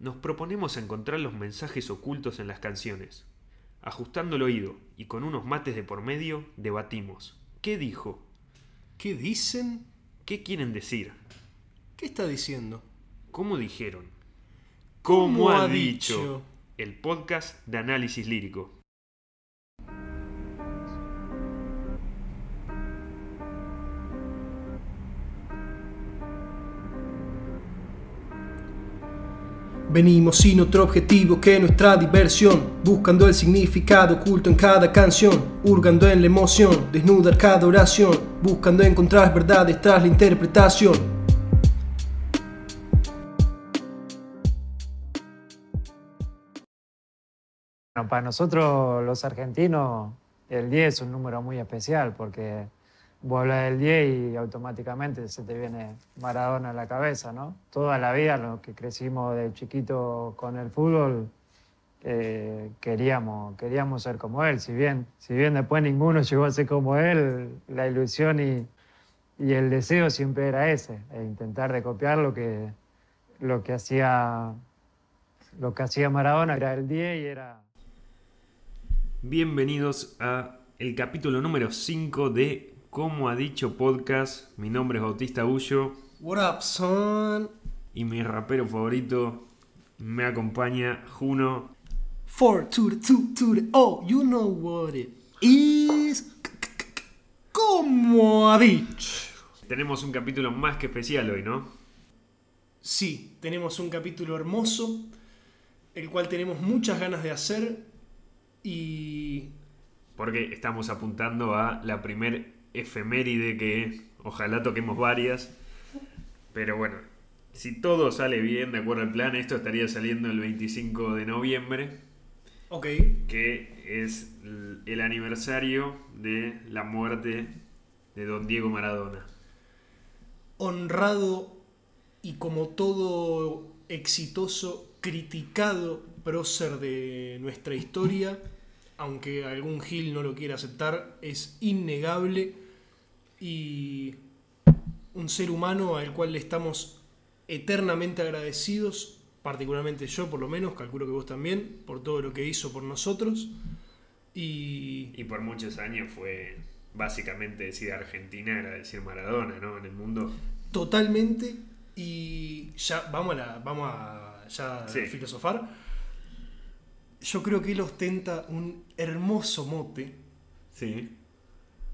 nos proponemos encontrar los mensajes ocultos en las canciones. Ajustando el oído y con unos mates de por medio, debatimos. ¿Qué dijo? ¿Qué dicen? ¿Qué quieren decir? ¿Qué está diciendo? ¿Cómo dijeron? ¿Cómo ha dicho? El podcast de análisis lírico. Venimos sin otro objetivo que nuestra diversión, buscando el significado oculto en cada canción, hurgando en la emoción, desnudar cada oración, buscando encontrar verdades tras la interpretación. Para nosotros los argentinos el 10 es un número muy especial porque vos hablas del 10 y automáticamente se te viene Maradona a la cabeza, ¿no? Toda la vida, los que crecimos de chiquito con el fútbol, eh, queríamos, queríamos ser como él. Si bien, si bien después ninguno llegó a ser como él, la ilusión y, el deseo siempre era ese, e intentar de copiar lo que, lo que hacía lo que hacía Maradona era el 10 y era Bienvenidos a el capítulo número 5 de Como ha dicho podcast. Mi nombre es Bautista Bullo What up, son? y mi rapero favorito me acompaña Juno. Four to the two to the oh, you know what it is. ¿Cómo ha dicho? Tenemos un capítulo más que especial hoy, ¿no? Sí, tenemos un capítulo hermoso, el cual tenemos muchas ganas de hacer y Porque estamos apuntando a la primer efeméride que ojalá toquemos varias. Pero bueno, si todo sale bien, de acuerdo al plan, esto estaría saliendo el 25 de noviembre, ok, que es el aniversario de la muerte de don Diego Maradona. honrado y como todo exitoso, criticado prócer de nuestra historia, aunque algún Gil no lo quiera aceptar, es innegable y un ser humano al cual le estamos eternamente agradecidos, particularmente yo por lo menos, calculo que vos también, por todo lo que hizo por nosotros. Y Y por muchos años fue básicamente decir Argentina era decir Maradona, ¿no? En el mundo. Totalmente. Y ya vamos a, la, vamos a ya Sí. filosofar. Yo creo que él ostenta un hermoso mote Sí.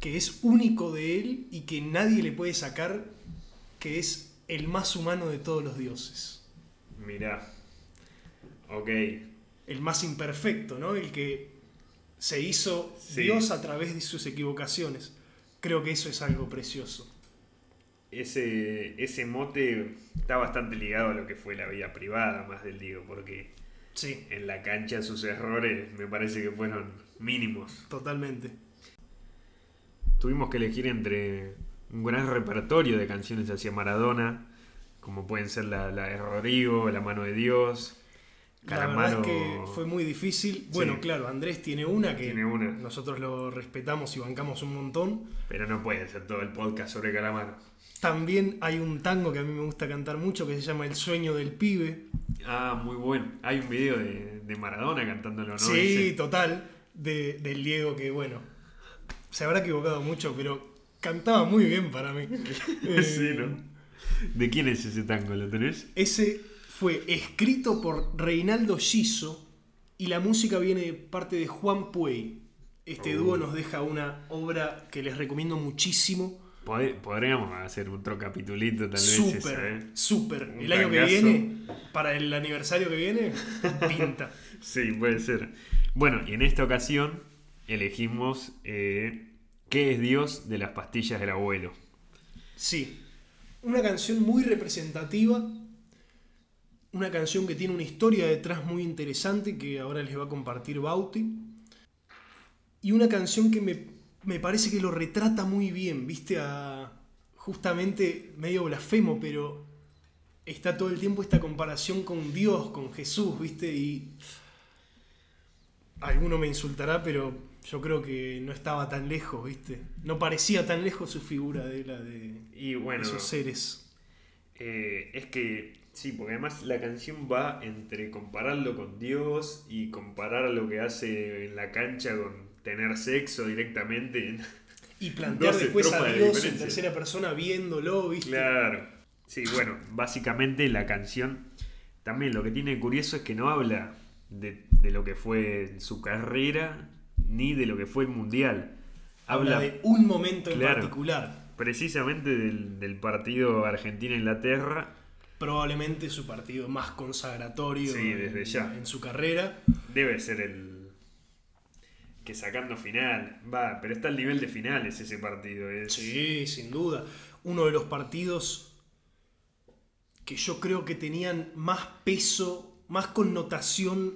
que es único de él y que nadie le puede sacar, que es el más humano de todos los dioses. Mirá. Ok. El más imperfecto, ¿no? El que se hizo Sí. Dios a través de sus equivocaciones. Creo que eso es algo precioso. Ese, ese mote está bastante ligado a lo que fue la vida privada más del Diego, porque Sí, en la cancha sus errores me parece que fueron mínimos. totalmente. Tuvimos que elegir entre un gran repertorio de canciones hacia Maradona, como pueden ser la, la de Rodrigo, La mano de Dios, La verdad Calamaro. es que fue muy difícil. Bueno, Sí. claro, Andrés tiene una que Tiene una. nosotros lo respetamos y bancamos un montón. Pero no puede ser todo el podcast sobre Calamaro. También hay un tango que a mí me gusta cantar mucho que se llama El sueño del pibe. Ah, muy bueno. Hay un video de, de Maradona cantándolo, ¿no? sí, Ese. total. De, del Diego que, bueno, se habrá equivocado mucho, pero cantaba muy bien para mí. Eh, sí, ¿no? ¿De quién es ese tango? ¿Lo tenés? Ese fue escrito por Reinaldo Giso y la música viene de parte de Juan Puey. Este Oh. dúo nos deja una obra que les recomiendo muchísimo. Pod- Podríamos hacer otro capitulito, tal vez. Súper, ¿eh? súper. El año que viene, para el aniversario que viene, pinta. Sí, puede ser. Bueno, y en esta ocasión elegimos eh, ¿Qué es Dios de las pastillas del abuelo? Sí. Una canción muy representativa. Una canción que tiene una historia detrás muy interesante que ahora les va a compartir Bauti. Y una canción que me, me parece que lo retrata muy bien, viste, a justamente medio blasfemo, pero está todo el tiempo esta comparación con Dios, con Jesús, viste, y alguno me insultará, pero yo creo que no estaba tan lejos, viste. No parecía tan lejos su figura de la de Y bueno, esos seres. eh, es que Sí, porque además la canción va entre compararlo con Dios y comparar lo que hace en la cancha con tener sexo directamente. Y plantear después a de Dios en tercera persona viéndolo, ¿viste? Claro. Sí, bueno, básicamente la canción también lo que tiene curioso es que no habla de, de lo que fue su carrera ni de lo que fue el mundial. Habla Habla de un momento en Claro. particular. precisamente del, del partido Argentina-Inglaterra. Probablemente su partido más consagratorio Sí, en- ya. en su carrera. Debe ser el que sacando final. Va, pero está al nivel de finales ese partido. Es, Sí, sin duda. Uno de los partidos que yo creo que tenían más peso, más connotación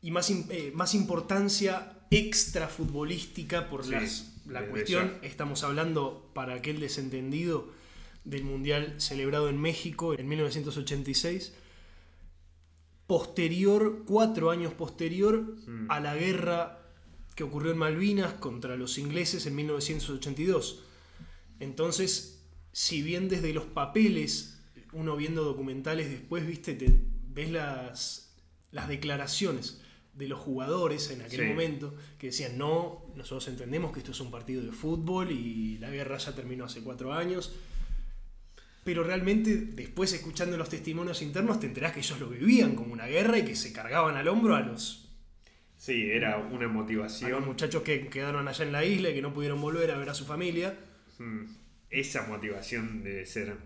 y más, eh, más importancia extra futbolística por Sí, las- la cuestión. ya. Estamos hablando, para aquel desentendido, del Mundial celebrado en México en 1986. Posterior, cuatro años posterior Mm. a la guerra que ocurrió en Malvinas contra los ingleses en 1982. Entonces, si bien desde los papeles, uno viendo documentales después, viste, te ves las, las declaraciones de los jugadores en aquel Sí. momento que decían, no, nosotros entendemos que esto es un partido de fútbol y la guerra ya terminó hace cuatro años. Pero realmente, después escuchando los testimonios internos, te enterás que ellos lo vivían como una guerra y que se cargaban al hombro a los, Sí, era una a los motivación. muchachos que quedaron allá en la isla y que no pudieron volver a ver a su familia. Mm, Esa motivación debe ser.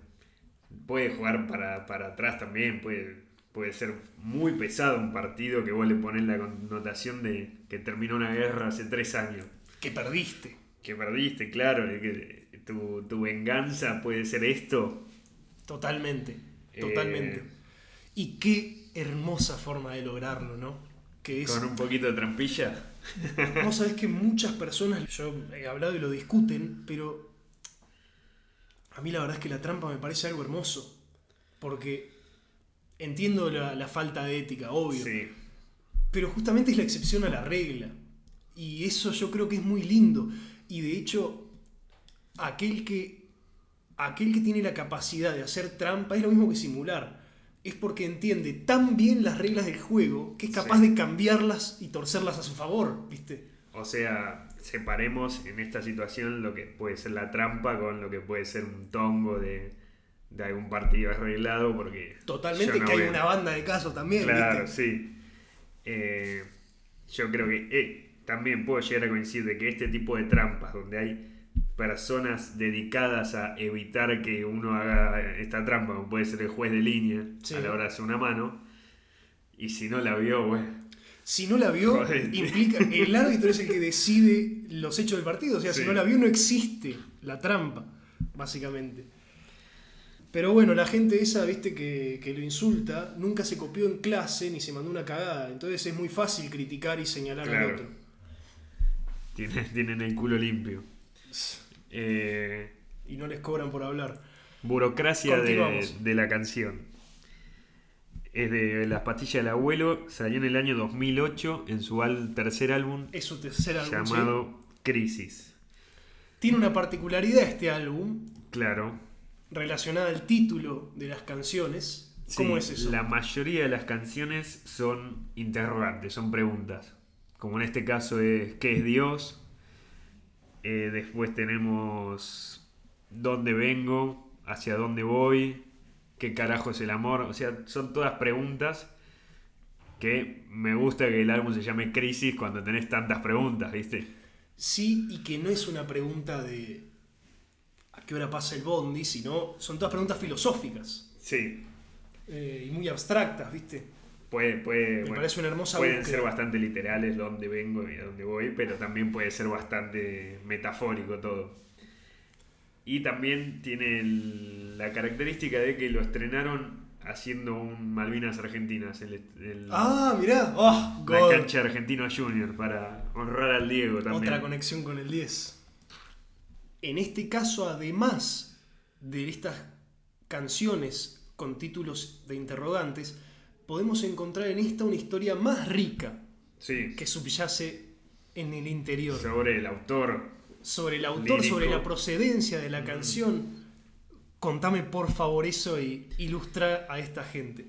Puede jugar para, para atrás también, puede, puede ser muy pesado un partido que vos le pones la connotación de que terminó una guerra hace tres años. Que perdiste. Que perdiste, claro, que tu, tu venganza puede ser esto. Totalmente. Eh, Totalmente. Y qué hermosa forma de lograrlo, ¿no? Que es. Con un poquito de trampilla. Vos sabés que muchas personas, yo he hablado y lo discuten, pero a mí la verdad es que la trampa me parece algo hermoso. Porque entiendo la, la falta de ética, obvio. Sí, Pero justamente es la excepción a la regla. Y eso yo creo que es muy lindo. Y de hecho, aquel que, aquel que tiene la capacidad de hacer trampa es lo mismo que simular. Es porque entiende tan bien las reglas del juego que es capaz Sí. de cambiarlas y torcerlas a su favor, ¿viste? o sea, separemos en esta situación lo que puede ser la trampa con lo que puede ser un tongo de, de algún partido arreglado, porque. Totalmente no que hay veo- una banda de casos también, Claro, ¿viste? sí. Eh, yo creo que eh, también puedo llegar a coincidir de que este tipo de trampas, donde hay personas dedicadas a evitar que uno haga esta trampa, como puede ser el juez de línea, Sí. a la hora de hacer una mano, y si no la vio, bueno, Si no la vio, Jodete. implica. El árbitro es el que decide los hechos del partido. O sea, si no la vio, no existe la trampa, básicamente. Pero bueno, la gente esa, viste, que, que lo insulta, nunca se copió en clase ni se mandó una cagada. Entonces es muy fácil criticar y señalar al otro. tienen, tienen el culo limpio. Eh, Y no les cobran por hablar. burocracia de, la canción. Es de Las pastillas del abuelo, salió en el año 2008 en su al- tercer álbum Es su tercer álbum. ¿sí? llamado Crisis. Tiene una particularidad este álbum Claro. relacionada al título de las canciones. ¿Cómo Sí, es eso? La mayoría de las canciones son interrogantes, son preguntas. Como en este caso es ¿qué es Dios? Eh, después tenemos ¿dónde vengo? ¿Hacia dónde voy? ¿Qué carajo es el amor? O sea, son todas preguntas que me gusta que el álbum se llame Crisis cuando tenés tantas preguntas, ¿viste? Sí, y que no es una pregunta de a qué hora pasa el bondi, sino son todas preguntas filosóficas Sí, eh, y muy abstractas, ¿viste? Puede, puede, Me bueno, parece una hermosa Pueden búsqueda. ser bastante literales dónde vengo y a dónde voy, pero también puede ser bastante metafórico todo. Y también tiene el- la característica de que lo estrenaron haciendo un Malvinas Argentinas, el, el- Ah, mirá, oh, la God. cancha Argentino Junior, para honrar al Diego también. Otra conexión con el 10. En este caso, además de estas canciones con títulos de interrogantes, podemos encontrar en esta una historia más rica Sí, que subyace en el interior. sobre el autor. sobre el autor, Lírico. sobre la procedencia de la canción. Contame por favor eso y ilustra a esta gente.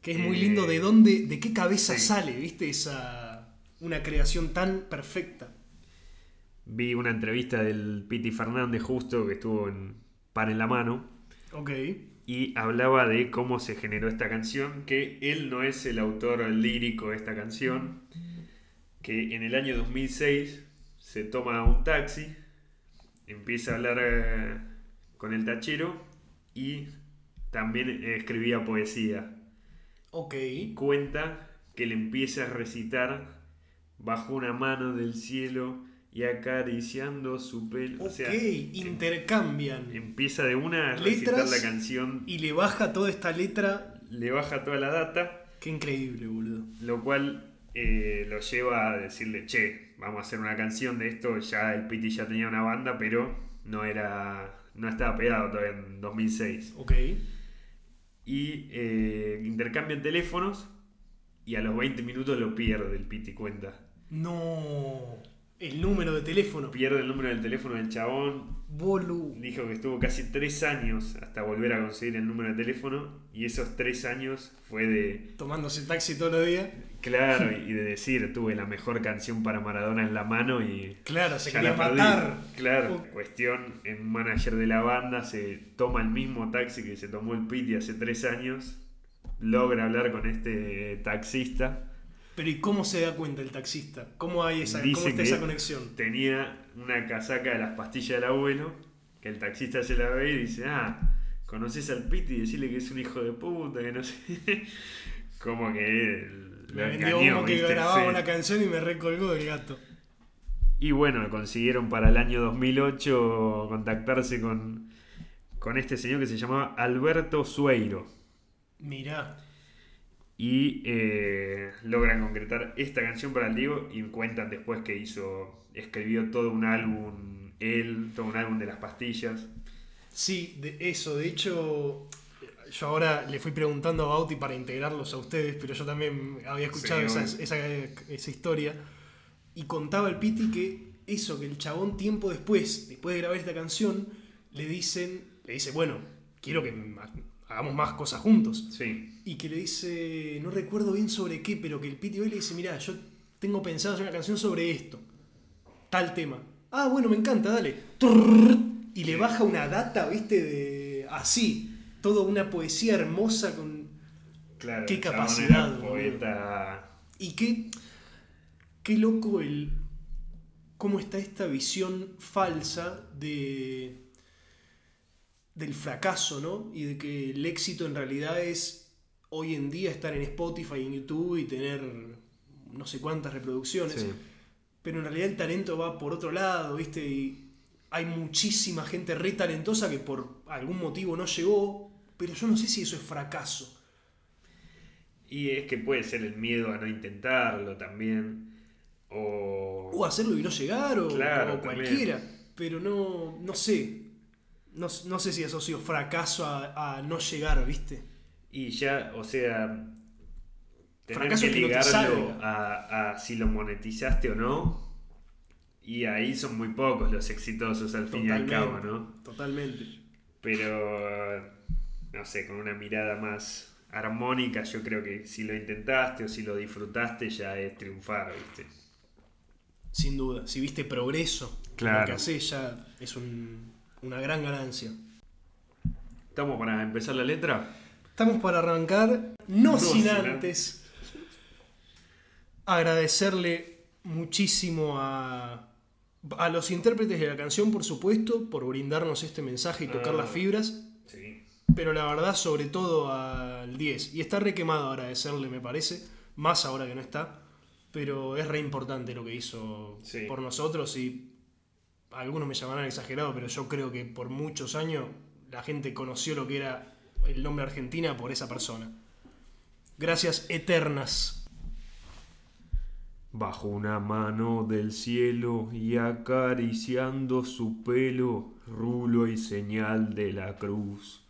Que es muy Eh, lindo de dónde, de qué cabeza sí. sale, ¿viste? Esa. Una creación tan perfecta. Vi una entrevista del Piti Fernández justo que estuvo en Par en la Mano Ok. Y hablaba de cómo se generó esta canción, que él no es el autor lírico de esta canción, que en el año 2006 se toma un taxi, empieza a hablar eh, con el tachero y también escribía poesía. Ok. Cuenta que le empieza a recitar bajo una mano del cielo y acariciando su pelo. O Ok. sea, em- Intercambian. empieza de una a recitar la canción, Y le baja toda esta letra. le baja toda la data, Qué increíble, boludo. lo cual eh, lo lleva a decirle, che, vamos a hacer una canción de esto. Ya el Piti ya tenía una banda, pero no era. no estaba pegado todavía en 2006. Ok. Y eh, intercambian teléfonos y a los 20 minutos lo pierde el Piti cuenta. No. El número de teléfono. Pierde el número del teléfono del chabón. Bolu. Dijo que estuvo casi tres años hasta volver a conseguir el número de teléfono. Y esos tres años fue de, Tomándose taxi todos los días. claro, y de decir, tuve la mejor canción para Maradona en la mano y... Claro, se quería matar. Claro, Oh. cuestión, el manager de la banda se toma el mismo taxi que se tomó el Piti hace tres años. Logra hablar con este taxista. Pero ¿y cómo se da cuenta el taxista? ¿Cómo hay esa, cómo está que esa conexión? Tenía una casaca de las pastillas del abuelo, que el taxista se la ve y dice, ah, ¿conoces al Piti? Y decirle que es un hijo de puta, que no sé. Como que Me vendió engañó, uno que ¿viste? grababa Sí. una canción y me recolgó el gato. Y bueno, consiguieron para el año 2008 contactarse con, con este señor que se llamaba Alberto Sueiro. Mirá. Y eh, logran concretar esta canción para el Diego y cuentan después que hizo, escribió todo un álbum, él, todo un álbum de las pastillas. Sí, de eso. De hecho, yo ahora le fui preguntando a Bauti para integrarlos a ustedes, pero yo también había escuchado Sí, esa, esa, esa historia. Y contaba el Piti que eso, que el chabón tiempo después, después de grabar esta canción, le dicen, le dice, bueno, quiero que hagamos más cosas juntos. Sí, Y que le dice, no recuerdo bien sobre qué, pero que el Piti hoy le dice, mira, yo tengo pensado hacer una canción sobre esto, tal tema. Ah, bueno, me encanta, dale. Y le baja una data, viste, de así, toda una poesía hermosa con... claro. Qué capacidad. Poeta. Y qué, qué loco el... cómo está esta visión falsa de del fracaso, ¿no? Y de que el éxito en realidad es hoy en día estar en Spotify y en YouTube y tener no sé cuántas reproducciones. Sí. Pero en realidad el talento va por otro lado, ¿viste? Y hay muchísima gente re talentosa que por algún motivo no llegó, pero yo no sé si eso es fracaso. Y es que puede ser el miedo a no intentarlo también. O. O hacerlo y no llegar, o, Claro, o también. cualquiera. Pero no, no sé. No, no sé si asocio fracaso a, a no llegar, ¿viste? Y ya, o sea, tener Fracaso que no ligarlo a, a si lo monetizaste o no. Y ahí son muy pocos los exitosos al fin y al cabo, ¿no? Totalmente. Pero, no sé, con una mirada más armónica, yo creo que si lo intentaste o si lo disfrutaste ya es triunfar, ¿viste? Sin duda. Si viste progreso, Claro. lo que haces ya es un- una gran ganancia. ¿Estamos para empezar la letra? Estamos para arrancar, no, No sin sin antes agradecerle muchísimo a, a los intérpretes de la canción, por supuesto, por brindarnos este mensaje y tocar Ah. las fibras, Sí. pero la verdad, sobre todo al 10. Y está re quemado agradecerle, me parece, más ahora que no está, pero es re importante lo que hizo Sí. por nosotros y algunos me llamarán exagerado, pero yo creo que por muchos años la gente conoció lo que era el nombre Argentina por esa persona. Gracias eternas. Bajo una mano del cielo y acariciando su pelo, rulo y señal de la cruz.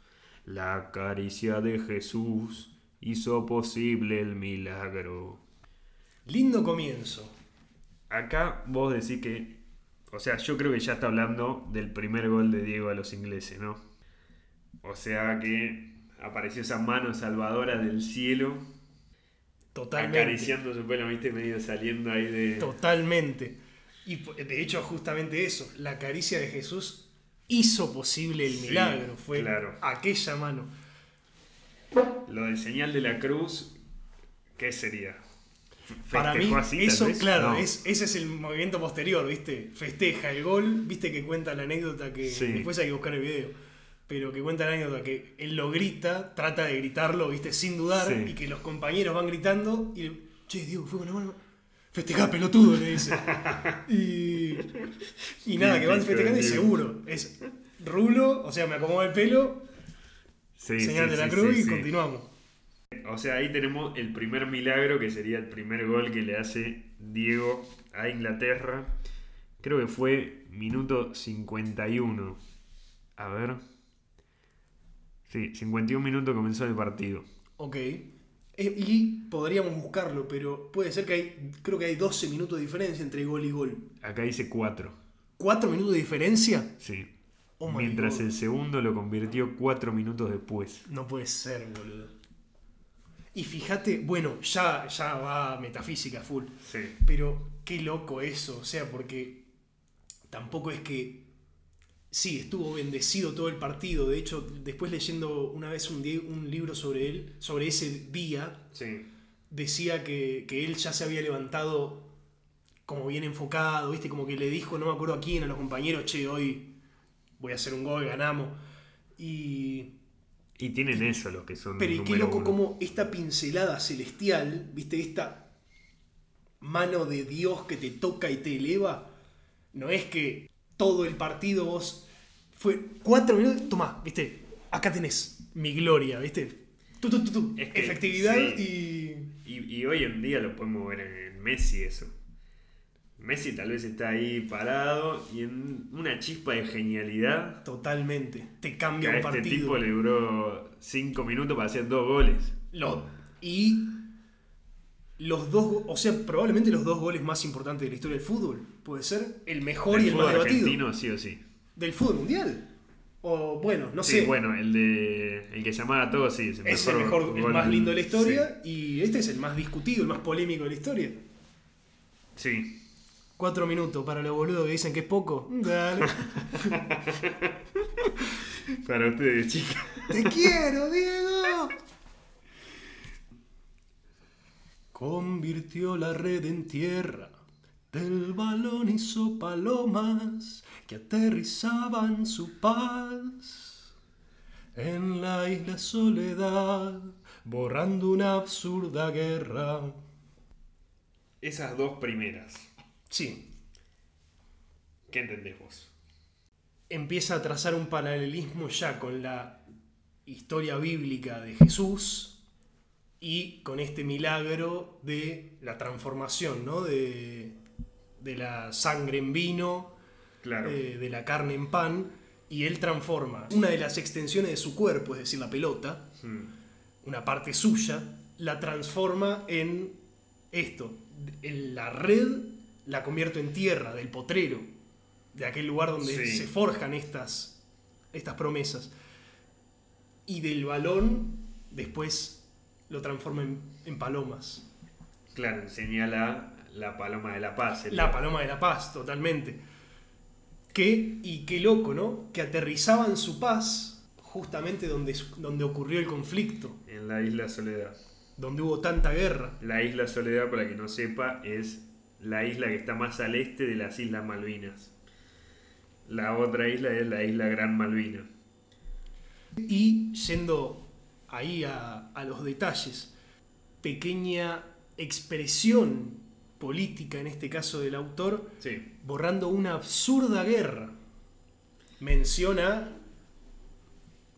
La caricia de Jesús hizo posible el milagro. Lindo comienzo. Acá vos decís que, o sea, yo creo que ya está hablando del primer gol de Diego a los ingleses, ¿no? O sea que apareció esa mano salvadora del cielo Totalmente. acariciando su pelo, viste, medio saliendo ahí de... Totalmente. Y po- de hecho, justamente eso, la caricia de Jesús hizo posible el Sí, milagro. Fue claro. aquella mano. Lo del señal de la cruz, ¿qué sería? Para mí, ¿Festejó así, eso, claro, No. es, ese es el movimiento posterior, ¿viste? Festeja el gol, ¿viste? Que cuenta la anécdota que. Sí. Después hay que buscar el video. Pero que cuenta la anécdota que él lo grita, trata de gritarlo, ¿viste? Sin dudar, Sí. y que los compañeros van gritando, y. Che, Diego, fue con la mano. Festejá, pelotudo, le dice. y. Y nada, que van festejando y seguro. Es rulo, o sea, me acomodo el pelo, Sí, señal sí, de la cruz y continuamos. O sea, ahí tenemos el primer milagro, que sería el primer gol que le hace Diego a Inglaterra. Creo que fue minuto 51. A ver. Sí, 51 minutos comenzó el partido. Ok. Eh, Y podríamos buscarlo, pero puede ser que hay. Creo que hay 12 minutos de diferencia entre gol y gol. Acá dice 4. ¿4 minutos de diferencia? Sí. Oh Mientras God. el segundo lo convirtió 4 minutos después. No puede ser, boludo. Y fíjate, bueno, ya, ya va metafísica full. Sí. Pero qué loco eso, o sea, porque tampoco es que. Sí, estuvo bendecido todo el partido. De hecho, después leyendo una vez un, un libro sobre él, sobre ese día, Sí. decía que, que él ya se había levantado como bien enfocado, ¿viste? Como que le dijo, no me acuerdo a quién, a los compañeros, che, hoy voy a hacer un gol, ganamos. Y. Y tienen eso los que son. Pero y qué loco uno. como esta pincelada celestial, ¿viste? Esta mano de Dios que te toca y te eleva. No es que todo el partido vos. Fue cuatro minutos. Tomá, ¿viste? Acá tenés mi gloria, ¿viste? Tu, tu. Es que, Efectividad sí. y. Y, y hoy en día lo podemos ver en Messi eso. Messi tal vez está ahí parado y en una chispa de genialidad. Totalmente. Te cambia un este partido. tipo le duró 5 minutos para hacer dos goles. Lo- y los dos, o sea, probablemente los dos goles más importantes de la historia del fútbol. Puede ser el mejor Del y el más debatido. sí o sí. Del fútbol mundial. O bueno, no sí, sé. bueno, el de el que llamaba a todos, sí, es el es mejor, el mejor, el más lindo de la historia. Sí. Y este es el más discutido, el más polémico de la historia. sí. Cuatro minutos para los boludos que dicen que es poco. Dale. Para ustedes, chicos. ¡Te quiero, Diego! Convirtió la red en tierra, del balón hizo palomas que aterrizaban su paz. En la isla Soledad, borrando una absurda guerra. Esas dos primeras. Sí, ¿Qué entendés vos? empieza a trazar un paralelismo ya con la historia bíblica de Jesús y con este milagro de la transformación, ¿no? De, de la sangre en vino, Claro. eh, de la carne en pan, y él transforma una de las extensiones de su cuerpo, es decir, la pelota, Hmm. una parte suya, la transforma en esto. En la red la convierto en tierra, del potrero, de aquel lugar donde Sí. se forjan estas, estas promesas. Y del balón después lo transforma en, en palomas. Claro, señala la paloma de la paz. el- La paloma de la paz, totalmente. Que, y qué loco, ¿no? Que aterrizaban su paz justamente donde, donde ocurrió el conflicto, En la isla Soledad. donde hubo tanta guerra. La isla Soledad, para que no sepa, es la isla que está más al este de las Islas Malvinas. La otra isla es la isla Gran Malvina. Y yendo ahí a, a los detalles, pequeña expresión política, en este caso del autor, Sí. borrando una absurda guerra. Menciona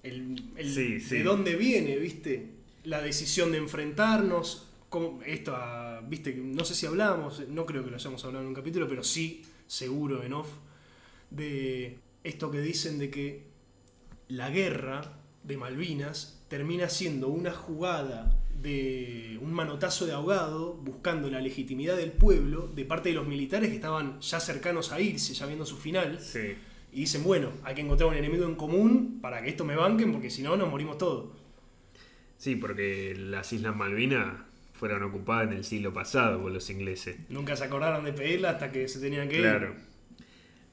el, el- Sí, sí. de dónde viene, ¿viste? La decisión de enfrentarnos. Como esto, a- ¿viste? No sé si hablamos, no creo que lo hayamos hablado en un capítulo, pero sí, seguro en off, de esto que dicen de que la guerra de Malvinas termina siendo una jugada de un manotazo de ahogado buscando la legitimidad del pueblo de parte de los militares que estaban ya cercanos a irse, ya viendo su final, Sí. Y dicen, bueno, hay que encontrar un enemigo en común para que esto me banquen, porque si no, nos morimos todos. Sí, porque las Islas Malvinas fueron ocupadas en el siglo pasado por los ingleses. Nunca se acordaron de pedirla hasta que se tenían que ir. Claro.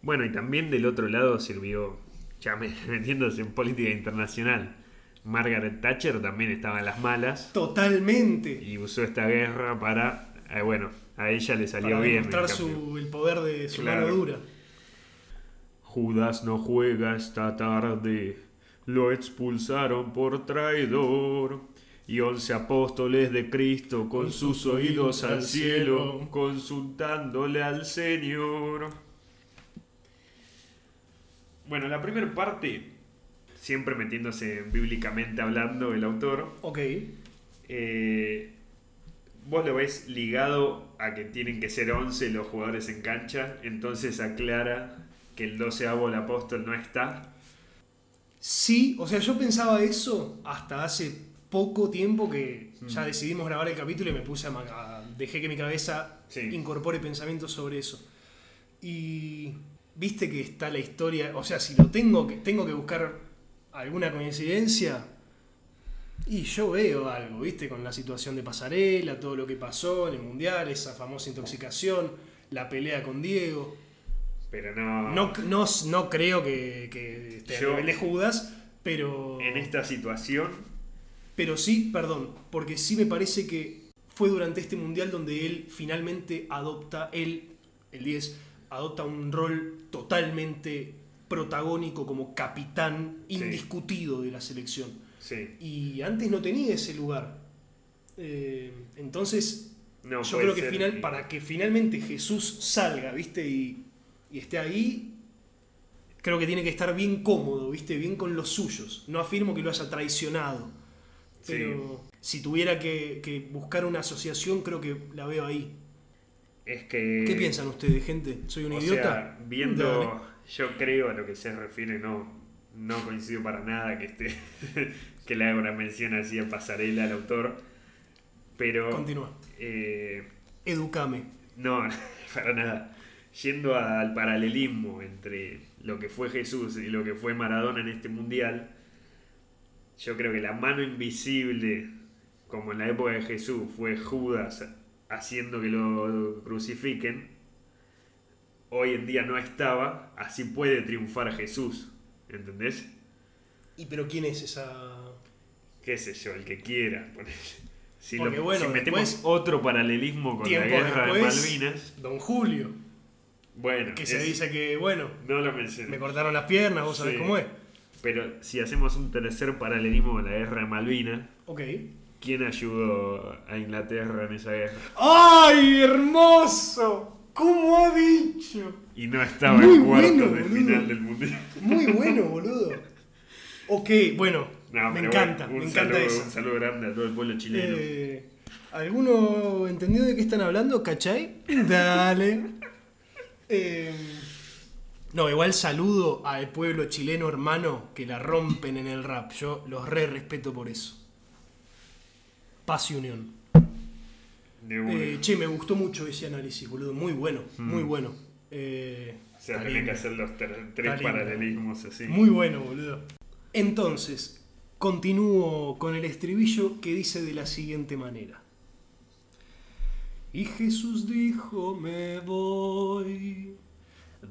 Bueno, y también del otro lado sirvió, ya me- metiéndose en política internacional, Margaret Thatcher también estaba en las malas Totalmente. y usó esta guerra para, eh, bueno, a ella le salió Para bien. cambio. su, el poder de su Claro. mano dura. Judas no juega esta tarde, lo expulsaron por traidor. Y once apóstoles de Cristo con sus oídos al cielo, consultándole al Señor. Bueno, la primera parte, siempre metiéndose bíblicamente hablando el autor, Ok. eh, vos lo ves ligado a que tienen que ser 11 los jugadores en cancha, entonces aclara que el doceavo el apóstol no está. Sí, o sea, yo pensaba eso hasta hace poco tiempo que Mm. ya decidimos grabar el capítulo y me puse a, dejé que mi cabeza Sí. incorpore pensamientos sobre eso. Y viste que está la historia, o sea, si lo tengo que tengo que buscar alguna coincidencia y yo veo algo, viste, con la situación de Pasarela, todo lo que pasó en el mundial, esa famosa intoxicación, la pelea con Diego. Pero no. No, no, no creo que, que esté Yo- a nivel de Judas, pero. En esta situación, Pero sí, perdón, porque sí me parece que fue durante este mundial donde él finalmente adopta, él, el 10, adopta un rol totalmente protagónico como capitán Sí. indiscutido de la selección. sí. Y antes no tenía ese lugar. Eh, entonces, No, yo creo que para que finalmente Jesús salga, ¿viste? Y, y esté ahí, creo que tiene que estar bien cómodo, ¿viste? Bien con los suyos. No afirmo que lo haya traicionado. Sí. Pero si tuviera que, que buscar una asociación, creo que la veo ahí. Es que. ¿Qué piensan ustedes, gente? ¿Soy un o idiota? sea, viendo. Yo creo a lo que se refiere, no, no coincido para nada que esté, que le haga una mención así a pasarela al autor, pero Continúa. eh, Educame. no, para nada. Yendo al paralelismo entre lo que fue Jesús y lo que fue Maradona en este mundial, yo creo que la mano invisible, como en la época de Jesús, fue Judas haciendo que lo crucifiquen, hoy en día no estaba, así puede triunfar Jesús, ¿entendés? ¿Y pero quién es esa...? qué sé yo, el que quiera. Si, Porque, lo- bueno, si metemos después- otro paralelismo con la guerra de Malvinas, Don Julio, bueno, que se es- dice que, bueno, no lo mencioné. me cortaron las piernas, vos sabés cómo es. Pero si hacemos un tercer paralelismo con la guerra de Malvinas, Ok. ¿quién ayudó a Inglaterra en esa guerra? ¡Ay, hermoso! ¿Cómo ha dicho? Y no estaba Muy en cuartos bueno, de boludo. final del mundial. Muy bueno, boludo. Ok, bueno, No, me pero encanta, bueno, un me encanta saludo, eso. Un saludo grande a todo el pueblo chileno. Eh, ¿Alguno entendió de qué están hablando? ¿Cachai? Dale. Eh, no, igual saludo al pueblo chileno hermano que la rompen en el rap. Yo los re respeto por eso. Paz y unión. Eh, che, me gustó mucho ese análisis, boludo. Muy bueno, muy bueno. Eh, o sea, está tenés que hacer los tres paralelismos así. Muy bueno, boludo. Entonces, continúo con el estribillo que dice de la siguiente manera. Y Jesús dijo, me voy.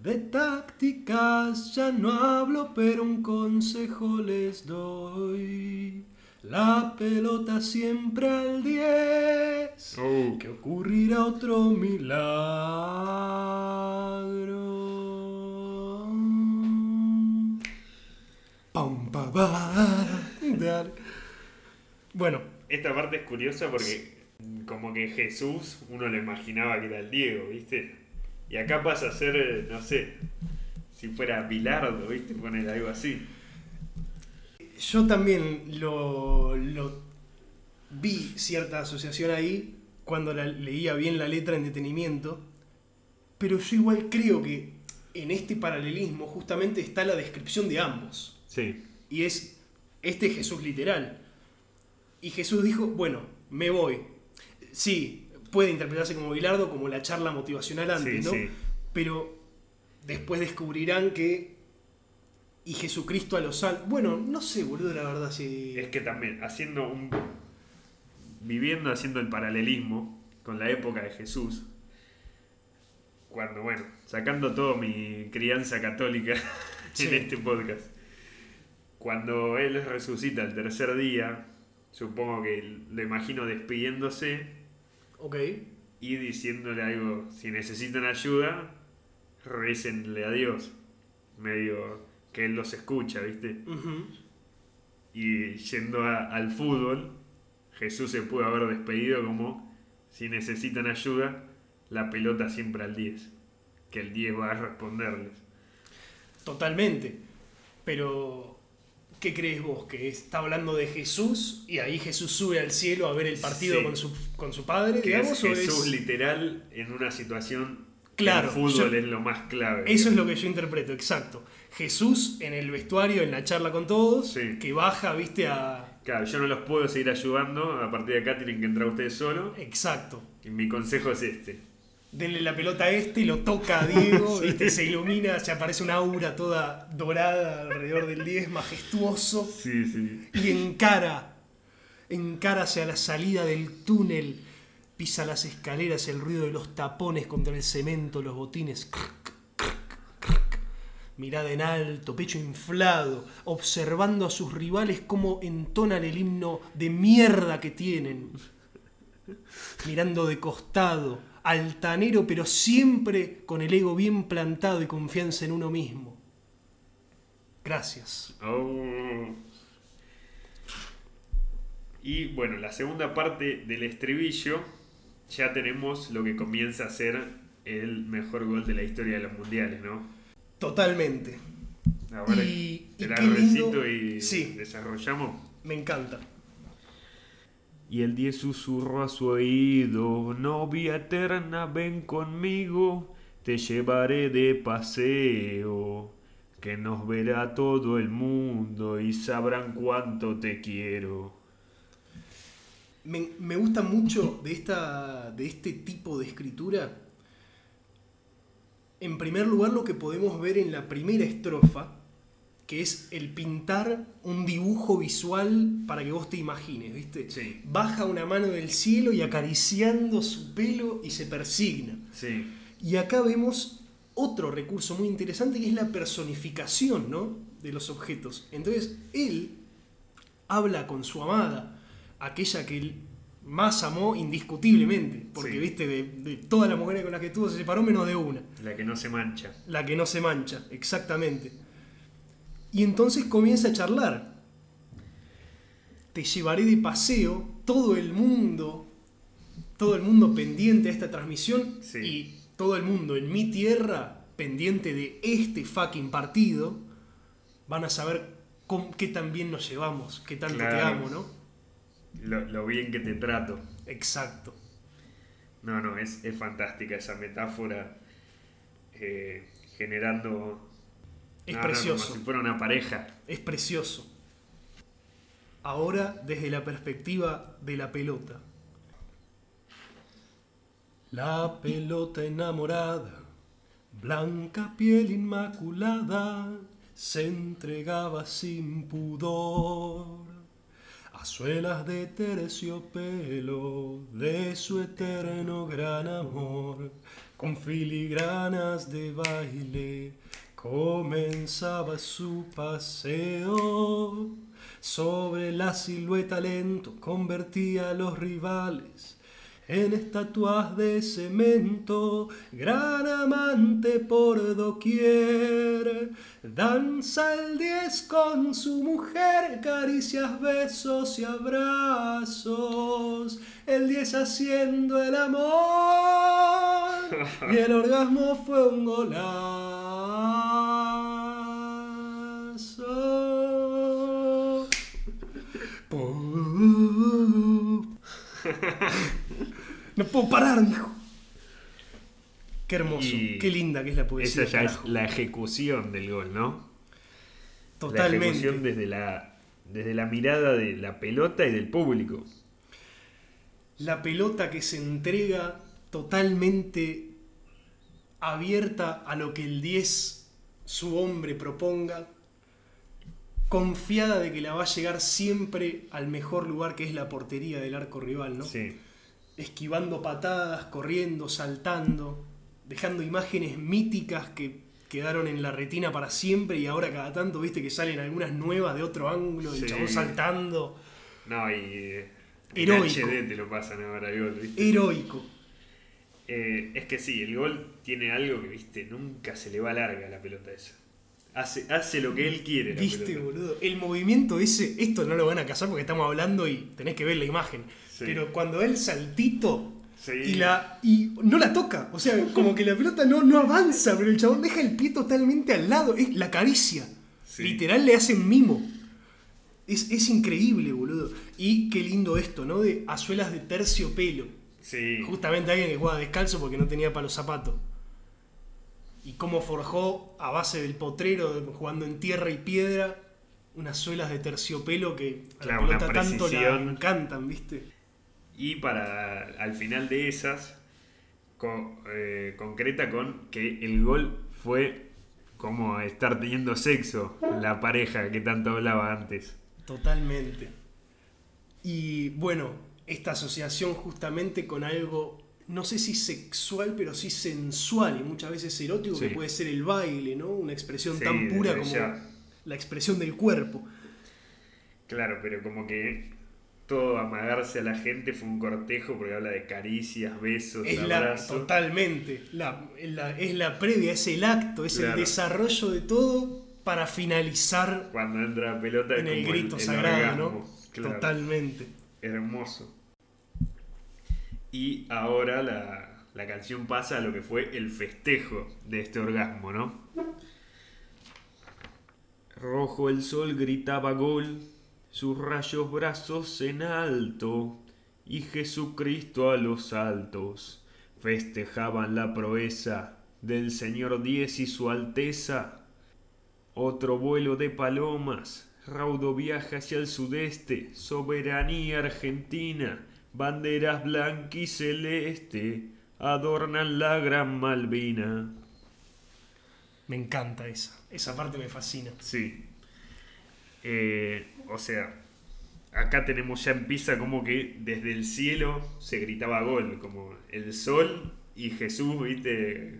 De tácticas ya no hablo, pero un consejo les doy. La pelota siempre al 10. Oh, Que ocurrirá otro milagro. Pam, pa, pa. Bueno, Esta parte es curiosa porque como que Jesús uno lo imaginaba que era el Diego, ¿viste? Y acá pasa a ser, no sé, si fuera Bilardo, ¿viste? Poner algo así. Yo también lo, lo vi cierta asociación ahí cuando la- leía bien la letra en detenimiento, pero yo igual creo que en este paralelismo justamente está la descripción de ambos. Sí, Y es este Jesús literal. Y Jesús dijo, bueno, me voy. Sí, puede interpretarse como Bilardo, como la charla motivacional antes, sí, ¿no? sí. Pero después descubrirán que Y Jesucristo a los altos. Bueno, no sé, boludo, la verdad, si. Es que también, haciendo un. viviendo, haciendo el paralelismo con la época de Jesús, cuando, bueno, sacando toda mi crianza católica Sí. en este podcast, cuando él resucita el tercer día, supongo que lo imagino despidiéndose Ok. y diciéndole algo, si necesitan ayuda, récenle a Dios. Medio que él los escucha, ¿viste? Y yendo a- al fútbol, Jesús se pudo haber despedido como, si necesitan ayuda, la pelota siempre al 10. Que el 10 va a responderles. Totalmente. Pero, ¿qué crees vos? ¿Que está hablando de Jesús y ahí Jesús sube al cielo a ver el partido Sí. con, su, con su padre? Digamos, es o Jesús es- literal en una situación Claro, el fútbol yo- es lo más clave. Eso es lo que yo interpreto, exacto. Jesús en el vestuario, en la charla con todos, Sí. que baja, viste, a... Claro, yo no los puedo seguir ayudando, a partir de acá tienen que entrar ustedes solo. Exacto. Y mi consejo es este. Denle la pelota a este, lo toca a Diego, viste, se ilumina, se aparece una aura toda dorada alrededor del 10, majestuoso. Sí, sí. y encara, encara hacia la salida del túnel, pisa las escaleras, el ruido de los tapones contra el cemento, los botines. Mirada en alto, pecho inflado, observando a sus rivales cómo entonan el himno de mierda que tienen. Mirando de costado, altanero, pero siempre con el ego bien plantado y confianza en uno mismo. Gracias. Oh. Y bueno, la segunda parte del estribillo ya tenemos lo que comienza a ser el mejor gol de la historia de los mundiales, ¿no? Totalmente. Ahora Y- y te la qué lindo- recito y Sí. desarrollamos. Me encanta. Y el 10 susurró a su oído, novia eterna, ven conmigo, te llevaré de paseo, que nos verá todo el mundo y sabrán cuánto te quiero. Me, me gusta mucho de, esta, de este tipo de escritura. En primer lugar, lo que podemos ver en la primera estrofa, que es el pintar un dibujo visual para que vos te imagines, ¿viste? Sí. Baja una mano del cielo y acariciando su pelo y se persigna. Sí, Y acá vemos otro recurso muy interesante que es la personificación ¿no? de los objetos. Entonces él habla con su amada, aquella que él más amó indiscutiblemente, porque Sí. viste, de, de todas las mujeres con las que estuvo se separó menos de una, la que no se mancha. la que no se mancha, exactamente. Y entonces comienza a charlar. Te llevaré de paseo, todo el mundo, todo el mundo pendiente a esta transmisión Sí. y todo el mundo en mi tierra pendiente de este fucking partido, van a saber qué tan bien nos llevamos, qué tanto te amo, ¿no? Lo, lo bien que te trato. Exacto. No, no, es, es fantástica esa metáfora eh, generando... Es no, no, precioso. como si fuera una pareja. Es precioso. Ahora desde la perspectiva de la pelota. La pelota enamorada, blanca piel inmaculada, se entregaba sin pudor a suelas de terciopelo de su eterno gran amor. Con filigranas de baile comenzaba su paseo. Sobre la silueta lento convertía a los rivales en estatuas de cemento, gran amante por doquier. Danza el diez con su mujer, caricias, besos y abrazos. El diez haciendo el amor y el orgasmo fue un golazo. No puedo parar, mijo. Qué hermoso, Y qué linda que es la poesía. Esa ya es la ejecución del gol, ¿no? La Totalmente. ejecución desde la, desde la mirada de la pelota y del público. La pelota que se entrega totalmente abierta a lo que el 10, su hombre, proponga. confiada de que la va a llegar siempre al mejor lugar que es la portería del arco rival, ¿no? Sí. Esquivando patadas, corriendo, saltando, dejando imágenes míticas que quedaron en la retina para siempre y ahora cada tanto, viste que salen algunas nuevas de otro ángulo, el Sí. chabón saltando. No, y. eh, en Heroico. HD te lo pasan ahora el gol, ¿viste? Heroico. Eh, es que sí, el gol tiene algo que, viste, nunca se le va larga la pelota esa. Hace, hace lo que él quiere. La Viste, pelota. boludo. El movimiento ese, esto no lo van a cazar porque estamos hablando y tenés que ver la imagen. Sí. Pero cuando el saltito Sí. y la y no la toca, o sea, como que la pelota no, no avanza, pero el chabón deja el pie totalmente al lado, es la caricia. Sí. Literal le hacen mimo. Es, es increíble, boludo. Y qué lindo esto, ¿no? De azuelas de terciopelo. Sí. Justamente alguien que jugaba descalzo porque no tenía para los zapatos. Y cómo forjó a base del potrero, jugando en tierra y piedra, unas suelas de terciopelo que a Claro, la pelota tanto precisión. encantan, ¿viste? Y para al final de esas, eh, concreta con que el gol fue como estar teniendo sexo la pareja que tanto hablaba antes. Totalmente. Y bueno, esta asociación justamente con algo, no sé si sexual, pero sí sensual y muchas veces erótico, Sí. que puede ser el baile, ¿no? Una expresión Sí, tan pura como ya. la expresión del cuerpo. Claro, pero como que todo amagarse a la gente fue un cortejo porque habla de caricias, besos, Es la, totalmente, la, la- es la previa, es el acto, es el desarrollo de todo para finalizar Cuando entra la pelota en el grito el sagrado. ¿no? Claro. Totalmente. Hermoso. Y ahora la, la canción pasa a lo que fue el festejo de este orgasmo, ¿no? Rojo el sol gritaba gol, sus rayos brazos en alto, y Jesucristo a los altos festejaban la proeza del Señor Diez y su Alteza. Otro vuelo de palomas, raudo viaje hacia el sudeste, soberanía argentina, banderas blanca y celeste, adornan la gran Malvina. Me encanta esa. Esa parte me fascina. Sí. Eh, o sea, acá tenemos ya empieza como que desde el cielo se gritaba gol, como el sol y Jesús, viste,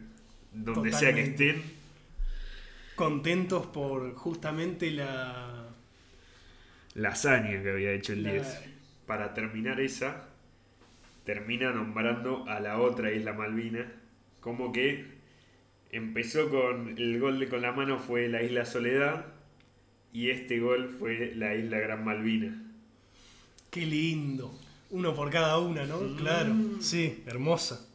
donde sea que estén. Contentos por justamente la. La hazaña que había hecho el La- 10. Para terminar esa, termina nombrando a la otra isla Malvina, como que empezó con el gol de con la mano fue la isla Soledad y este gol fue la isla Gran Malvina. Qué lindo. Uno por cada una, ¿no? Claro. Sí, hermosa.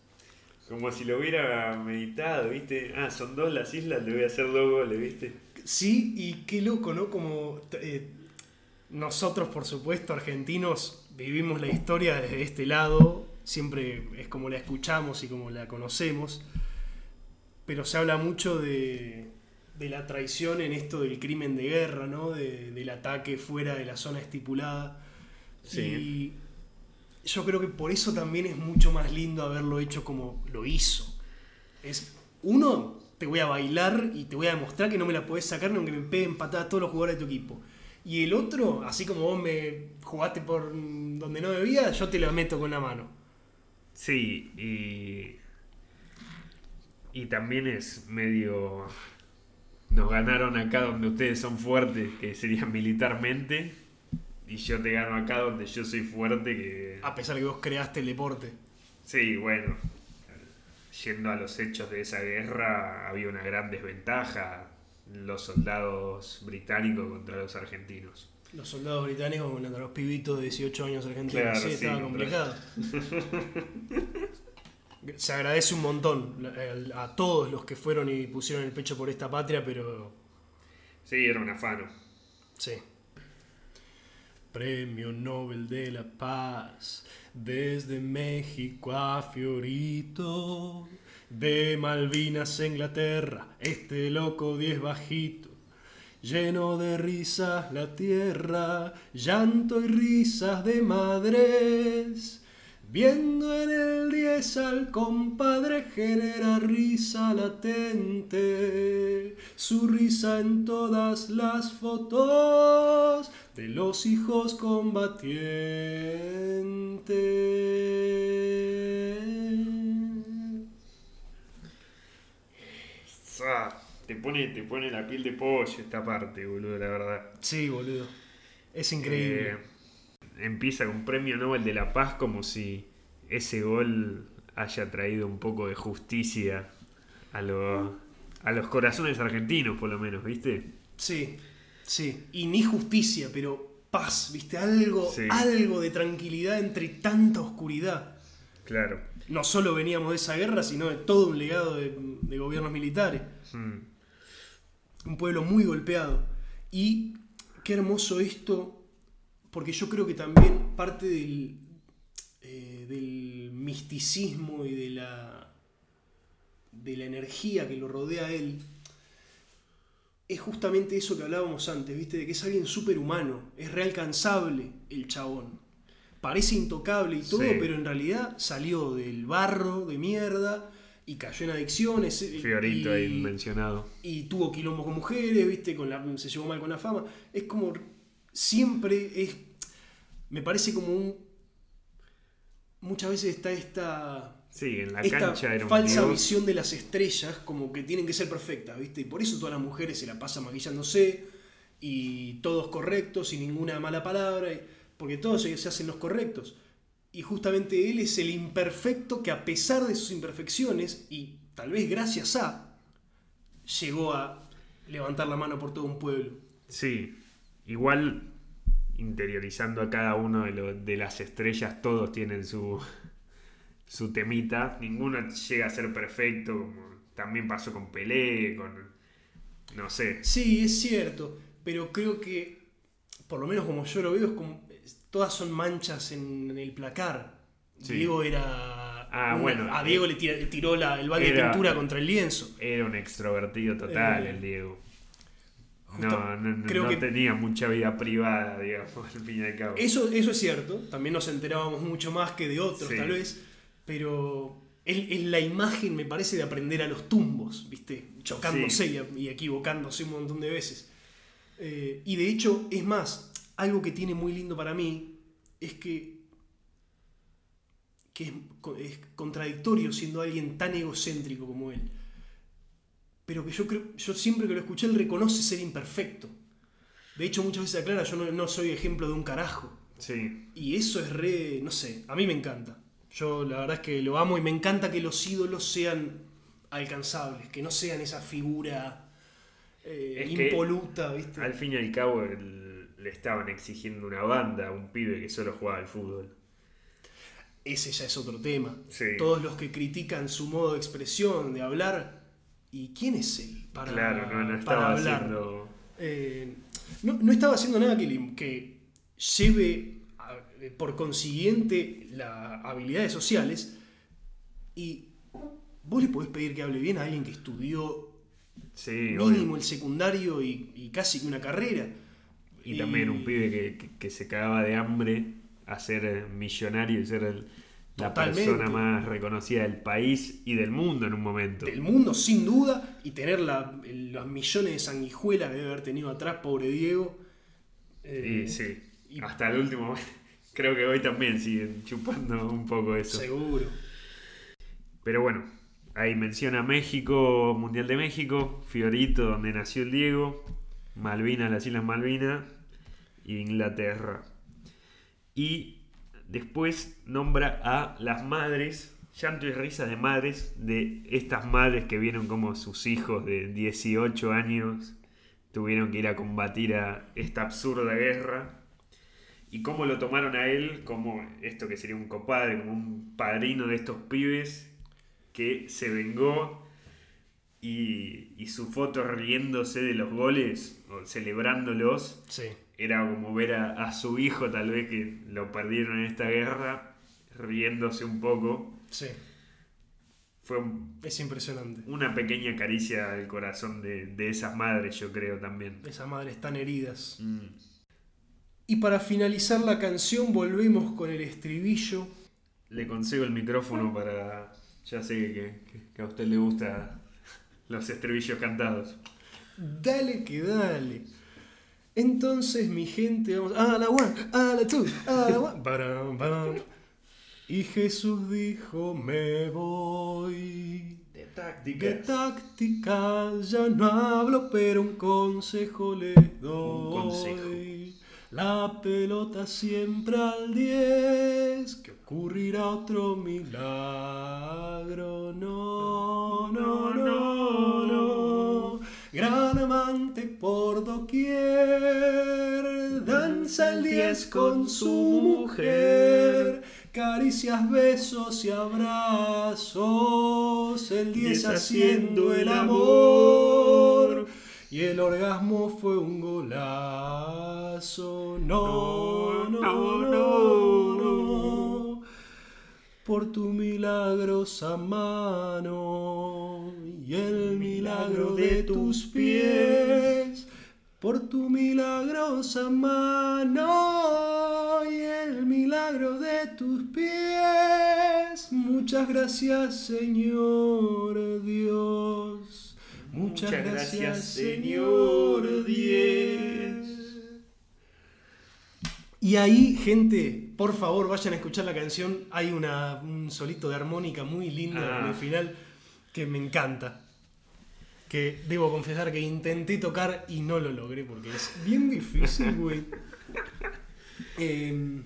Como si lo hubiera meditado, ¿viste? Ah, son dos las islas, le voy a hacer dos goles, ¿viste? Sí, y qué loco, ¿no? Como eh, nosotros, por supuesto, argentinos, vivimos la historia desde este lado, siempre es como la escuchamos y como la conocemos, pero se habla mucho de, de la traición en esto del crimen de guerra, ¿no? De- del ataque fuera de la zona estipulada. Sí. Y yo creo que por eso también es mucho más lindo haberlo hecho como lo hizo. Es, uno, te voy a bailar y te voy a demostrar que no me la podés sacar ni aunque me peguen patadas todos los jugadores de tu equipo. Y el otro, así como vos me jugaste por donde no debía, yo te la meto con la mano. Sí, y. Y también es medio. Nos ganaron acá donde ustedes son fuertes, que sería militarmente. Y yo te gano acá donde yo soy fuerte, que. A pesar que vos creaste el deporte. Sí, bueno. Yendo a los hechos de esa guerra, había una gran desventaja. Los soldados británicos contra los argentinos. Los soldados británicos contra los pibitos de 18 años argentinos. Claro, sí, sí, estaba complicado. Se agradece un montón a todos los que fueron y pusieron el pecho por esta patria, pero Sí, era un afano. Sí. Premio Nobel de la Paz, desde México a Fiorito, de Malvinas a Inglaterra, este loco diez bajito, lleno de risas la tierra, llanto y risas de madres, Viendo en el 10 al compadre genera risa latente, su risa en todas las fotos de los hijos combatientes. Ah, te, pone, te pone la piel de pollo esta parte, boludo, la verdad. Sí, boludo. Es increíble. Eh, empieza con premio Nobel de la Paz como si ese gol haya traído un poco de justicia a, lo- a los corazones argentinos, por lo menos, ¿viste? Sí, sí. Y ni justicia, pero paz, ¿viste? Algo, Sí. algo de tranquilidad entre tanta oscuridad. Claro. No solo veníamos de esa guerra, sino de todo un legado de, de gobiernos militares. Mm, Un pueblo muy golpeado. Y qué hermoso esto, porque yo creo que también parte del, eh, del misticismo y de la, de la energía que lo rodea a él es justamente eso que hablábamos antes, ¿viste? De que es alguien superhumano, es realcanzable el chabón. Parece intocable y todo, Sí. pero en realidad salió del barro de mierda y cayó en adicciones. eh, Fiorito y- ahí mencionado. y tuvo quilombo con mujeres, ¿viste? Con la, se llevó mal con la fama. Es como. Siempre es. Me parece como un. Muchas veces está esta. Sí, en la esta cancha era un falsa dios. visión de las estrellas, como que tienen que ser perfectas, ¿viste? Y por eso todas las mujeres se la pasan maquillándose y todos correctos y ninguna mala palabra, porque todos se hacen los correctos. Y justamente él es el imperfecto que a pesar de sus imperfecciones, y tal vez gracias a, llegó a levantar la mano por todo un pueblo. Sí, igual interiorizando a cada uno de, lo- de las estrellas, todos tienen su, su temita. Ninguno llega a ser perfecto, como también pasó con Pelé, con... No sé. Sí, es cierto, pero creo que, por lo menos como yo lo veo, es como, todas son manchas en, el placar. Sí. Diego era... Ah, una- bueno, a Diego eh, le tiró la- el balde de pintura contra el lienzo. Era un extrovertido total Eh, el Diego. Justo- No, no, no, creo no que- tenía mucha vida privada, digamos, al fin y al cabo. Eso, eso es cierto, también nos enterábamos mucho más que de otros, Sí. tal vez, pero es, es la imagen, me parece, de aprender a los tumbos, ¿viste? Chocándose y, y equivocándose un montón de veces. Eh, y de hecho, es más, algo que tiene muy lindo para mí es que, que es, es contradictorio siendo alguien tan egocéntrico como él. Pero que yo creo, yo siempre que lo escuché, él reconoce ser imperfecto. De hecho, muchas veces aclara, yo no, no soy ejemplo de un carajo. Sí, Y eso es re, no sé, a mí me encanta. Yo la verdad es que lo amo y me encanta que los ídolos sean alcanzables, que no sean esa figura eh, impoluta, ¿viste? al fin y al cabo el- le estaban exigiendo una banda a un pibe que solo jugaba al fútbol. Ese ya es otro tema. Sí. Todos los que critican su modo de expresión, de hablar, ¿y quién es él para, claro, no, no para estaba hablar? haciendo... Eh, no, no estaba haciendo nada que, que lleve a- por consiguiente las habilidades sociales y vos le podés pedir que hable bien a alguien que estudió Sí, mínimo obvio. el secundario y, y casi que una carrera. Y también un pibe que, que- que se cagaba de hambre a ser eh, millonario y ser el- la Totalmente. persona más reconocida del país y del mundo en un momento. del mundo sin duda y tener la- los millones de sanguijuelas que debe haber tenido atrás, pobre Diego. Eh, Y sí, y- hasta el último. Creo que hoy también siguen chupando un poco eso. Seguro. Pero bueno, ahí menciona México, Mundial de México, Fiorito, donde nació el Diego, Malvinas, las Islas Malvinas, e Inglaterra. Y después nombra a las madres, llanto y risas de madres, de estas madres que vieron como sus hijos de 18 años tuvieron que ir a combatir a esta absurda guerra. Y cómo lo tomaron a él como esto que sería un copadre, como un padrino de estos pibes que se vengó y, y su foto riéndose de los goles o celebrándolos Sí. Era como ver a, a su hijo tal vez que lo perdieron en esta guerra riéndose un poco. Sí. Fue un- Es impresionante. una pequeña caricia al corazón de, de esas madres, yo creo también. Esas madres están heridas. Mm, Y para finalizar la canción volvemos con el estribillo le consigo el micrófono para. Ya sé que, que- que a usted le gusta los estribillos cantados. Dale que dale. Entonces, mi gente, vamos a la one, a la two, a la one. Y Jesús dijo, me voy. De De táctica ya no hablo, pero un consejo les doy. consejo. La pelota siempre al 10, que ocurrirá otro milagro. No, no, no, no. Gran amante por doquier, danza el 10 con su mujer. Caricias, besos y abrazos, el 10 haciendo el amor. Y el orgasmo fue un golazo. No, no, no, no. Por tu milagrosa mano y el milagro de tus pies. Por tu milagrosa mano y el milagro de tus pies. Muchas gracias, Señor Dios. Muchas, gracias, Señor Dios. Y ahí, gente, por favor, vayan a escuchar la canción. Hay una, un solito de armónica muy lindo Ah. en el final que me encanta. Que debo confesar que intenté tocar y no lo logré porque es bien difícil, güey. Em,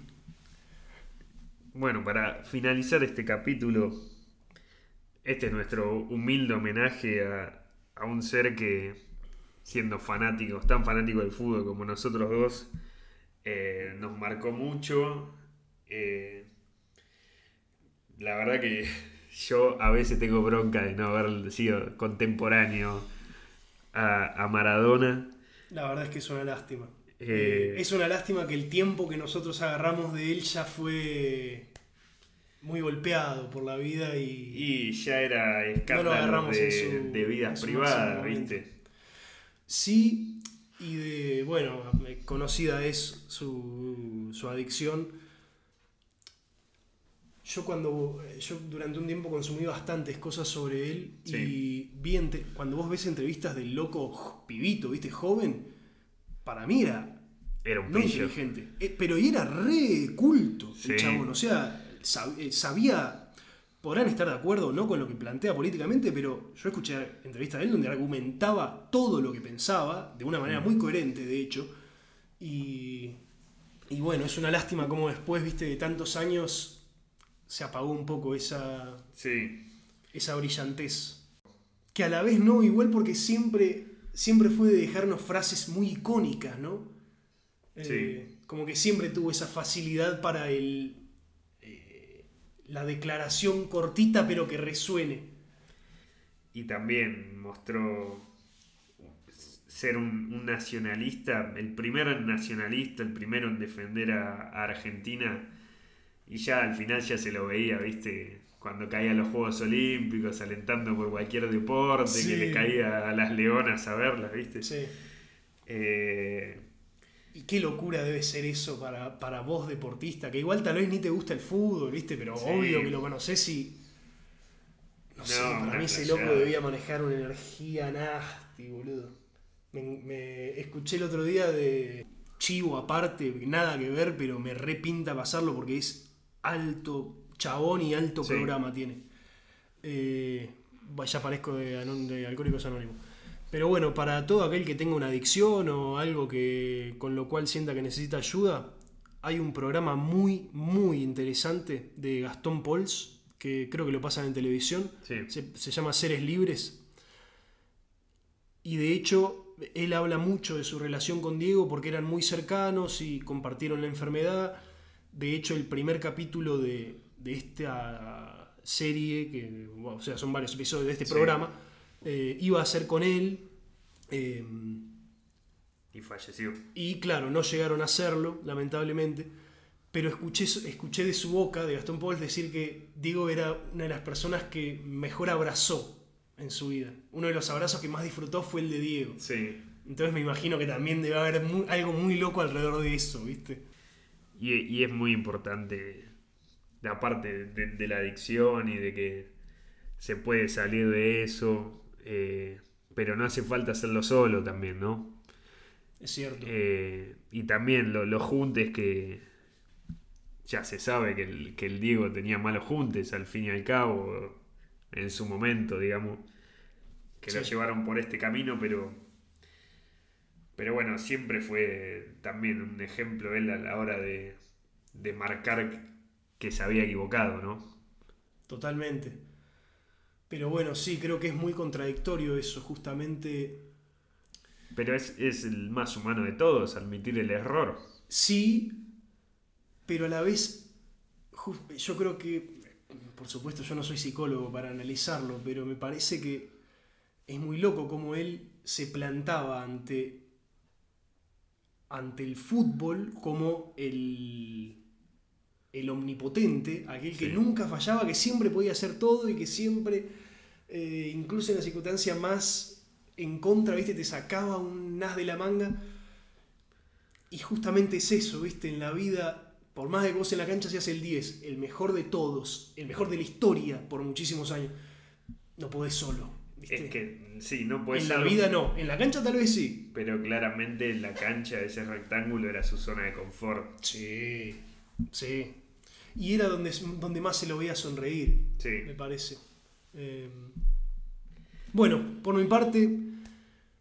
Bueno, para finalizar este capítulo, este es nuestro humilde homenaje a, a un ser que, siendo fanáticos, tan fanático del fútbol como nosotros dos, eh, nos marcó mucho. Eh, la verdad que yo a veces tengo bronca de no haber sido contemporáneo a, a Maradona. la verdad es que es una lástima. Eh, Es una lástima que el tiempo que nosotros agarramos de él ya fue muy golpeado por la vida y, y ya era escándalo agarramos de, su- de vidas privadas. ¿viste? Sí, y de, bueno, conocida es su, su adicción. Yo cuando, yo durante un tiempo consumí bastantes cosas sobre él y Sí. vi ente- cuando vos ves entrevistas del loco pibito, viste, joven, para mí era Era un no pillo. inteligente, eh, pero y era re culto Sí. el chabón, o sea, eh, sabía, podrán estar de acuerdo o no con lo que plantea políticamente, pero yo escuché entrevistas de él donde argumentaba todo lo que pensaba, de una Mm. manera muy coherente, de hecho, y, y bueno, es una lástima como después, viste, de tantos años se apagó un poco esa, Sí, esa brillantez. Que a la vez no, igual porque siempre, siempre fue de dejarnos frases muy icónicas, ¿no? Eh, Como que siempre tuvo esa facilidad para el, eh, la declaración cortita pero que resuene. y también mostró ser un, un nacionalista, el primer nacionalista, el primero en defender a, a Argentina. Y ya al final ya se lo veía, ¿viste? Cuando caía a los Juegos Olímpicos, alentando por cualquier deporte, Sí. que le caía a las leonas a verlas, ¿viste? Sí. Eh, Y qué locura debe ser eso para, para vos deportista, que igual tal vez ni te gusta el fútbol, ¿viste? Pero Sí. obvio que lo conoces y... No, sé, para mí ese loco debía manejar una energía nasty, boludo. Me, me escuché el otro día de Chivo aparte, nada que ver, pero me repinta pasarlo porque es alto chabón y alto Sí. programa tiene. Eh, ya parezco de, Alcohólicos Anónimos. Pero bueno, para todo aquel que tenga una adicción o algo que con lo cual sienta que necesita ayuda, hay un programa muy, muy interesante de Gastón Pols, que creo que lo pasan en televisión. sí. Se, se llama Seres Libres. Y de hecho, él habla mucho de su relación con Diego porque eran muy cercanos y compartieron la enfermedad. De hecho, el primer capítulo de, de esta serie, que bueno, o sea, son varios episodios de este Sí. programa, eh, iba a ser con él. eh, Y falleció. y claro, no llegaron a hacerlo, lamentablemente. Pero escuché, escuché de su boca, de Gastón Pauls, decir que Diego era una de las personas que mejor abrazó en su vida. Uno de los abrazos que más disfrutó fue el de Diego. Sí. Entonces me imagino que también debe haber algo muy loco alrededor de eso, ¿viste? Y, y es muy importante aparte de, de la adicción y de que se puede salir de eso, eh, pero no hace falta hacerlo solo también, ¿no? Es cierto. Eh, y también los juntes que ya se sabe que el, que el Diego tenía malos juntes al fin y al cabo, en su momento, digamos, que lo llevaron por este camino, pero, pero bueno, siempre fue también un ejemplo él a la hora de, de marcar que se había equivocado, ¿no? Totalmente. Pero bueno, sí, creo que es muy contradictorio eso, justamente. Pero es, es el más humano de todos, admitir el error. Sí, pero a la vez, yo creo que, por supuesto, yo no soy psicólogo para analizarlo, pero me parece que es muy loco como él se plantaba ante, ante el fútbol como el, el omnipotente, aquel que Sí. nunca fallaba, que siempre podía hacer todo y que siempre, eh, incluso en la circunstancia más en contra, ¿viste? te sacaba un as de la manga. Y justamente es eso, ¿viste? En la vida, por más de que vos en la cancha seas el 10, el mejor de todos, el mejor de la historia por muchísimos años, no podés solo. ¿Viste? Es que sí, no puede en ser. la vida no, en la cancha tal vez sí. Pero claramente la cancha, ese rectángulo, era su zona de confort. Sí, sí. Y era donde, donde más se lo veía sonreír, Sí. me parece. Eh, bueno, por mi parte,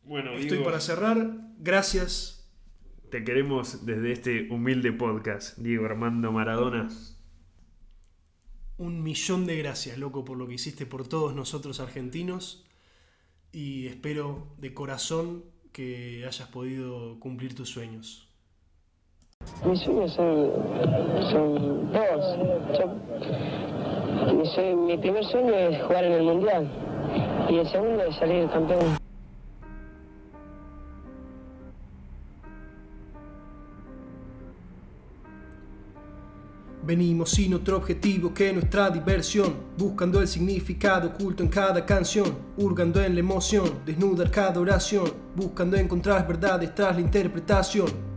Bueno, estoy Diego, para cerrar. Gracias. te queremos desde este humilde podcast, Diego Armando Maradona. Un millón de gracias, loco, por lo que hiciste por todos nosotros argentinos. Y espero de corazón que hayas podido cumplir tus sueños. Mis sueños son, son dos. Mi primer sueño es jugar en el Mundial y el segundo es salir campeón. Venimos sin otro objetivo que nuestra diversión, buscando el significado oculto en cada canción, hurgando en la emoción, desnudar cada oración, buscando encontrar verdades tras la interpretación.